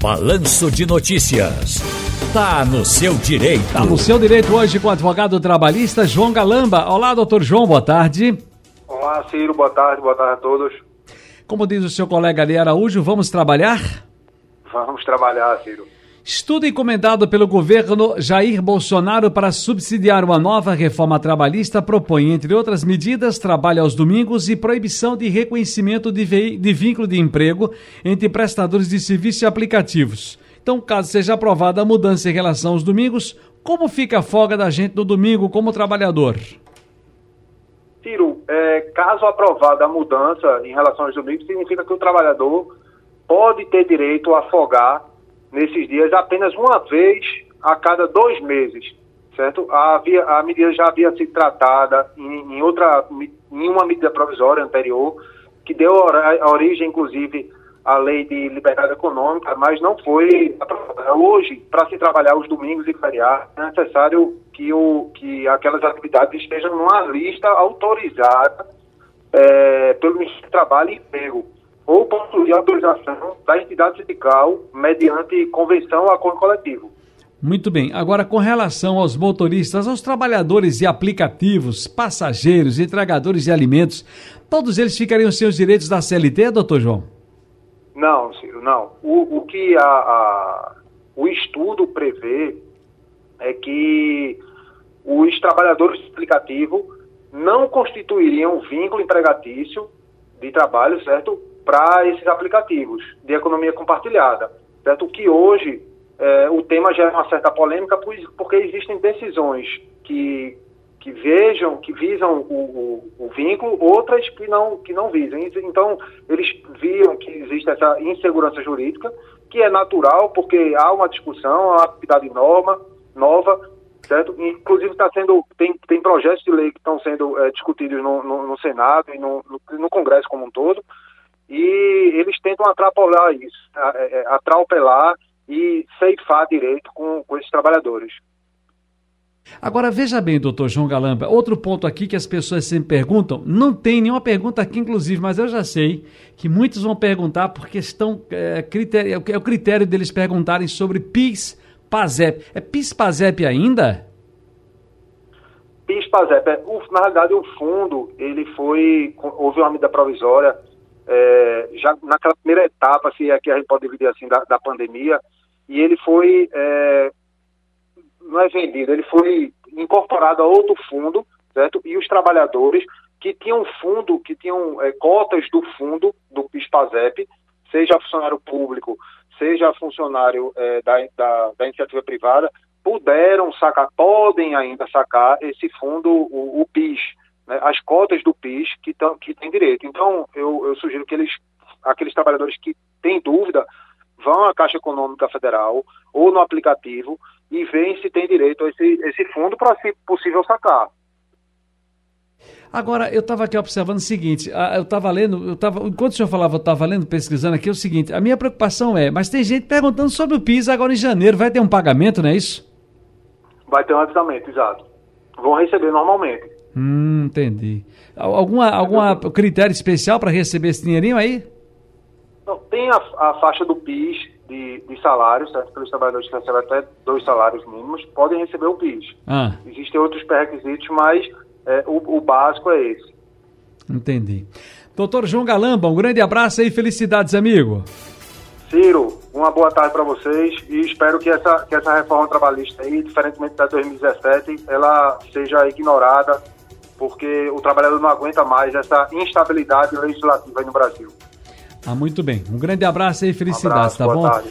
Balanço de Notícias. Tá no seu direito. Tá no seu direito hoje com o advogado trabalhista João Galamba. Olá, doutor João, boa tarde. Olá, Ciro, boa tarde, boa tarde a todos. Como diz o seu colega Ali Araújo, vamos trabalhar? Vamos trabalhar, Ciro. Estudo encomendado pelo governo Jair Bolsonaro para subsidiar uma nova reforma trabalhista propõe, entre outras medidas, trabalho aos domingos e proibição de reconhecimento de, de vínculo de emprego entre prestadores de serviços e aplicativos. Então, caso seja aprovada a mudança em relação aos domingos, como fica a folga da gente no domingo como trabalhador? Ciro, é, caso aprovada a mudança em relação aos domingos, significa que o trabalhador pode ter direito a folgar nesses dias apenas uma vez a cada dois meses, certo? Havia, a medida já havia sido tratada em, em outra, em uma medida provisória anterior, que deu a origem, inclusive, à lei de liberdade econômica, mas não foi aprovada. Hoje, para se trabalhar os domingos e feriados, é necessário que, o, que aquelas atividades estejam numa lista autorizada é, pelo Ministério do Trabalho e Emprego ou possuir autorização da entidade sindical mediante convenção ou acordo coletivo. Muito bem. Agora, com relação aos motoristas, aos trabalhadores de aplicativos, passageiros, entregadores de alimentos, todos eles ficariam sem os direitos da CLT, doutor João? Não, Ciro, não. O, o que a, a, o estudo prevê é que os trabalhadores de aplicativo não constituiriam vínculo empregatício de trabalho, certo? Para esses aplicativos de economia compartilhada. Certo? Que hoje é, o tema gera uma certa polêmica porque existem decisões que, que vejam, que visam o, o, o, vínculo, outras que não, que não visam. Então, eles viam que existe essa insegurança jurídica, que é natural, porque há uma discussão, há uma atividade norma, nova, certo? Inclusive está sendo, tem, tem projetos de lei que estão sendo é, discutidos no, no, no, Senado e no, no, no Congresso como um todo, e eles tentam atrapalhar isso, é, é, atropelar e ceifar direito com, com esses trabalhadores. Agora, veja bem, doutor João Galamba, outro ponto aqui que as pessoas sempre perguntam, não tem nenhuma pergunta aqui, inclusive, mas eu já sei que muitos vão perguntar por questão, é, critério, é o critério deles perguntarem sobre PIS, PASEP. É PIS, PASEP ainda? PIS, PASEP, é, na realidade o fundo, ele foi, houve uma medida provisória é, já naquela primeira etapa, se é que a gente pode dividir assim, da, da pandemia, e ele foi, é, não é vendido, ele foi incorporado a outro fundo, certo? E os trabalhadores que tinham fundo, que tinham é, cotas do fundo do PISPAZEP, seja funcionário público, seja funcionário é, da, da, da, iniciativa privada, puderam sacar, podem ainda sacar esse fundo, o, o PIS, né, as cotas do PIS que, tão, que têm direito. Então, eu, eu sugiro que eles, aqueles trabalhadores que têm dúvida, vão à Caixa Econômica Federal ou no aplicativo e veem se tem direito a esse, esse fundo para, se possível, sacar. Agora, eu estava aqui observando o seguinte, eu estava lendo, eu tava, enquanto o senhor falava, eu estava lendo, pesquisando aqui, é o seguinte, a minha preocupação é, mas tem gente perguntando sobre o PIS agora em janeiro, vai ter um pagamento, não é isso? Vai ter um avisamento, exato. Vão receber normalmente. Hum, entendi. Alguma, alguma critério especial para receber esse dinheirinho aí? Não, tem a, a faixa do PIS de, de salários, certo? Pelos trabalhadores que recebem até dois salários mínimos, podem receber o PIS. Ah. Existem outros pré-requisitos, mas é, o, o básico é esse. Entendi. Doutor João Galamba, um grande abraço aí, felicidades, amigo. Ciro, uma boa tarde para vocês e espero que essa, que essa reforma trabalhista aí, diferentemente da 2017, ela seja ignorada porque o trabalhador não aguenta mais essa instabilidade legislativa aí no Brasil. Ah, muito bem. Um grande abraço e felicidades, um abraço, tá bom? Tarde.